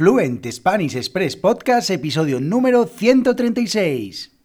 Fluent Spanish Express Podcast, episodio número 136.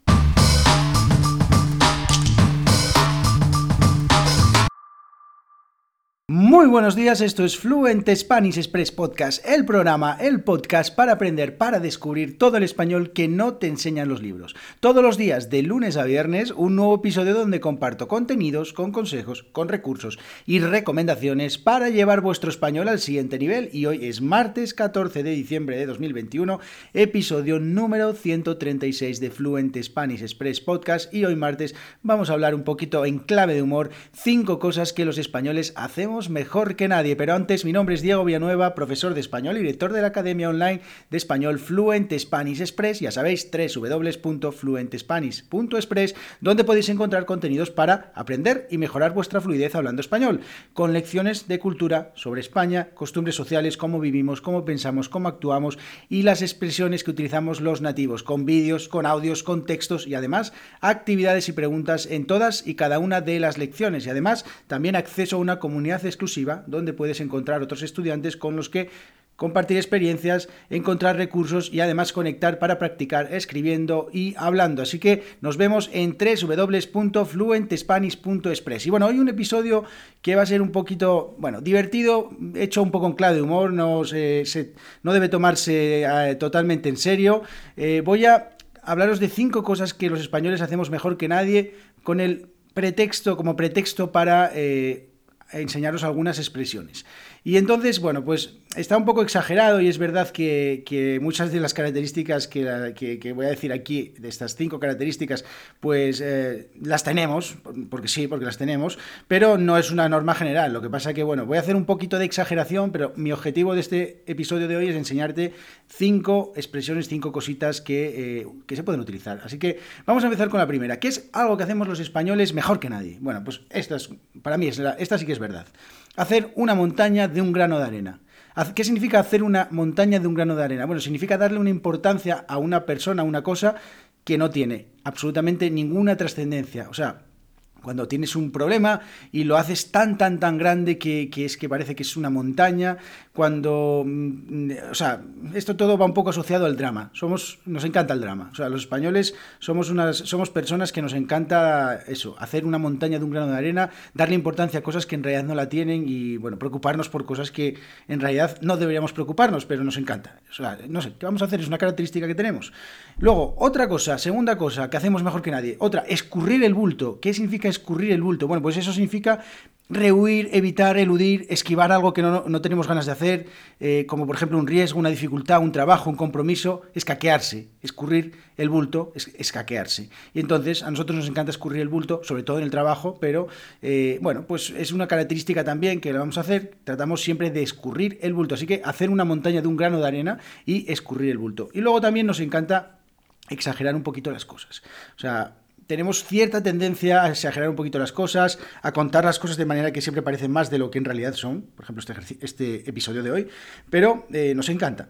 Muy buenos días, esto es Fluent Spanish Express Podcast, el programa, el podcast para aprender, para descubrir todo el español que no te enseñan los libros. Todos los días, de lunes a viernes, un nuevo episodio donde comparto contenidos con consejos, con recursos y recomendaciones para llevar vuestro español al siguiente nivel. Y hoy es martes 14 de diciembre de 2021, episodio número 136 de Fluent Spanish Express Podcast. Y hoy martes vamos a hablar un poquito en clave de humor, cinco cosas que los españoles hacemos mejor que nadie. Pero antes, mi nombre es Diego Villanueva, profesor de español y director de la Academia Online de Español Fluent Spanish Express. Ya sabéis, www.fluentespanish.express, donde podéis encontrar contenidos para aprender y mejorar vuestra fluidez hablando español, con lecciones de cultura sobre España, costumbres sociales, cómo vivimos, cómo pensamos, cómo actuamos y las expresiones que utilizamos los nativos, con vídeos, con audios, con textos y además actividades y preguntas en todas y cada una de las lecciones. Y además también acceso a una comunidad exclusiva donde puedes encontrar otros estudiantes con los que compartir experiencias, encontrar recursos y además conectar para practicar escribiendo y hablando. Así que nos vemos en www.fluentespanish.express. Y bueno, hoy un episodio que va a ser un poquito, bueno, divertido, hecho un poco en clave de humor, no, no debe tomarse eh, totalmente en serio. Eh, voy a hablaros de cinco cosas que los españoles hacemos mejor que nadie con el pretexto, como pretexto para... Eh, enseñaros algunas expresiones. Y entonces, bueno, pues está un poco exagerado y es verdad que, muchas de las características que, voy a decir aquí, de estas cinco características, pues eh, las tenemos, porque sí, porque las tenemos, pero no es una norma general. Lo que pasa que, bueno, voy a hacer un poquito de exageración, pero mi objetivo de este episodio de hoy es enseñarte cinco expresiones, cinco cositas que, eh, se pueden utilizar. Así que vamos a empezar con la primera, que es algo que hacemos los españoles mejor que nadie. Bueno, pues esta es, para mí, es esta sí que es verdad. Hacer una montaña de un grano de arena. ¿Qué significa hacer una montaña de un grano de arena? Bueno, significa darle una importancia a una persona, a una cosa que no tiene absolutamente ninguna trascendencia. O sea, cuando tienes un problema y lo haces tan, tan, tan grande que, es que parece que es una montaña, cuando... Mm, o sea, esto todo va un poco asociado al drama. Somos, nos encanta el drama. O sea, los españoles somos, unas, somos personas que nos encanta eso, hacer una montaña de un grano de arena, darle importancia a cosas que en realidad no la tienen y, bueno, preocuparnos por cosas que en realidad no deberíamos preocuparnos, pero nos encanta. O sea, no sé, ¿qué vamos a hacer? Es una característica que tenemos. Luego, otra cosa, segunda cosa que hacemos mejor que nadie. Otra, escurrir el bulto. ¿Qué significa escurrir el bulto. Bueno, pues eso significa rehuir, evitar, eludir, esquivar algo que no, tenemos ganas de hacer, eh, como por ejemplo un riesgo, una dificultad, un trabajo, un compromiso, escaquearse, escurrir el bulto, es, escaquearse. Y entonces a nosotros nos encanta escurrir el bulto, sobre todo en el trabajo, pero eh, bueno, pues es una característica también que lo vamos a hacer, tratamos siempre de escurrir el bulto, así que hacer una montaña de un grano de arena y escurrir el bulto. Y luego también nos encanta exagerar un poquito las cosas. O sea, tenemos cierta tendencia a exagerar un poquito las cosas, a contar las cosas de manera que siempre parecen más de lo que en realidad son, por ejemplo, este, este episodio de hoy, pero eh, nos encanta.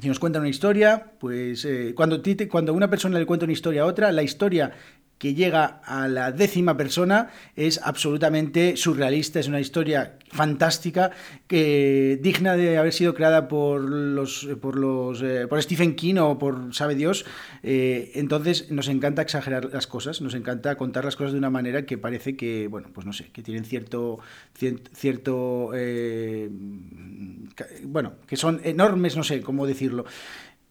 Si nos cuentan una historia, pues eh, cuando, cuando una persona le cuenta una historia a otra, la historia que llega a la décima persona es absolutamente surrealista, es una historia fantástica, que, digna de haber sido creada por los por los eh, por Stephen King o por sabe Dios. Eh, entonces nos encanta exagerar las cosas, nos encanta contar las cosas de una manera que parece que, bueno, pues no sé, que tienen cierto cierto eh, bueno, que son enormes, no sé cómo decirlo.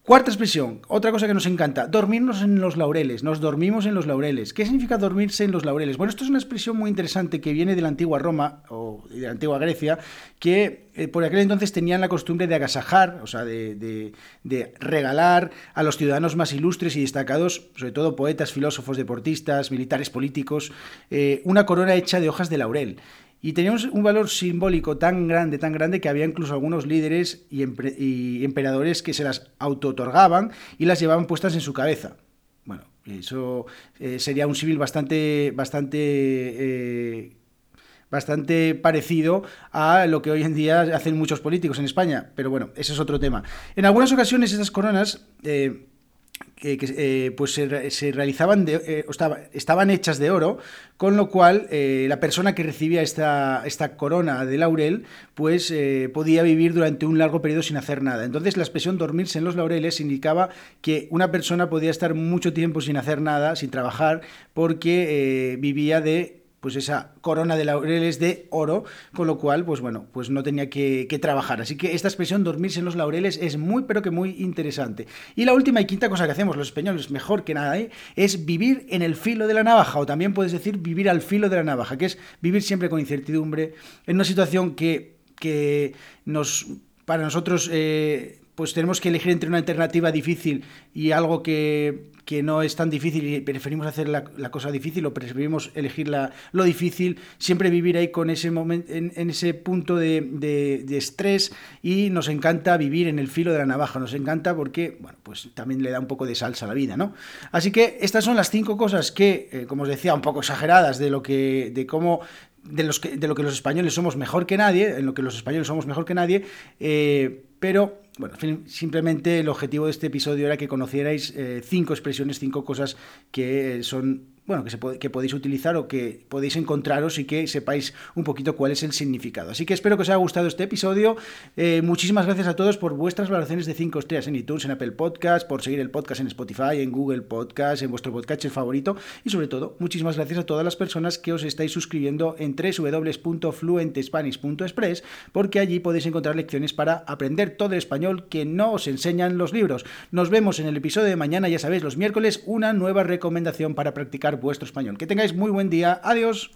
Cuarta expresión, otra cosa que nos encanta, dormirnos en los laureles, nos dormimos en los laureles. ¿Qué significa dormirse en los laureles? Bueno, esto es una expresión muy interesante que viene de la antigua Roma o de la antigua Grecia, que eh, por aquel entonces tenían la costumbre de agasajar, o sea, de, regalar a los ciudadanos más ilustres y destacados, sobre todo poetas, filósofos, deportistas, militares, políticos, eh, una corona hecha de hojas de laurel. Y teníamos un valor simbólico tan grande, tan grande, que había incluso algunos líderes y, emperadores que se las auto-otorgaban y las llevaban puestas en su cabeza. Bueno, eso eh, sería un civil bastante, bastante, eh, bastante parecido a lo que hoy en día hacen muchos políticos en España. Pero bueno, ese es otro tema. En algunas ocasiones esas coronas... Eh, que, pues se, realizaban, de, estaban hechas de oro, con lo cual la persona que recibía esta, esta corona de laurel, pues podía vivir durante un largo periodo sin hacer nada. Entonces la expresión dormirse en los laureles indicaba que una persona podía estar mucho tiempo sin hacer nada, sin trabajar, porque vivía de pues esa corona de laureles de oro, con lo cual, pues bueno, pues no tenía que, trabajar. Así que esta expresión dormirse en los laureles es muy, pero que muy interesante. Y la última y quinta cosa que hacemos los españoles, mejor que nada, ¿eh? es vivir en el filo de la navaja, o también puedes decir vivir al filo de la navaja, que es vivir siempre con incertidumbre, en una situación que, que nos, para nosotros, eh, pues tenemos que elegir entre una alternativa difícil y algo que, no es tan difícil y preferimos hacer la, cosa difícil o preferimos elegir lo difícil, siempre vivir ahí con ese momento, en, ese punto de, estrés y nos encanta vivir en el filo de la navaja, nos encanta porque, bueno, pues también le da un poco de salsa a la vida, ¿no? Así que estas son las cinco cosas que, eh, como os decía, un poco exageradas de lo que, de cómo de, los que, de lo que los españoles somos mejor que nadie, en lo que los españoles somos mejor que nadie, eh, pero bueno, simplemente el objetivo de este episodio era que conocierais eh, cinco expresiones, cinco cosas que eh, son bueno, que, podéis utilizar o que podéis encontraros y que sepáis un poquito cuál es el significado. Así que espero que os haya gustado este episodio. Eh, muchísimas gracias a todos por vuestras valoraciones de 5 estrellas en iTunes, en Apple Podcast, por seguir el podcast en Spotify, en Google Podcast, en vuestro podcast favorito y sobre todo, muchísimas gracias a todas las personas que os estáis suscribiendo en www.fluentespanish.express porque allí podéis encontrar lecciones para aprender todo el español que no os enseñan los libros. Nos vemos en el episodio de mañana, ya sabéis, los miércoles, una nueva recomendación para practicar vuestro español. Que tengáis muy buen día. Adiós.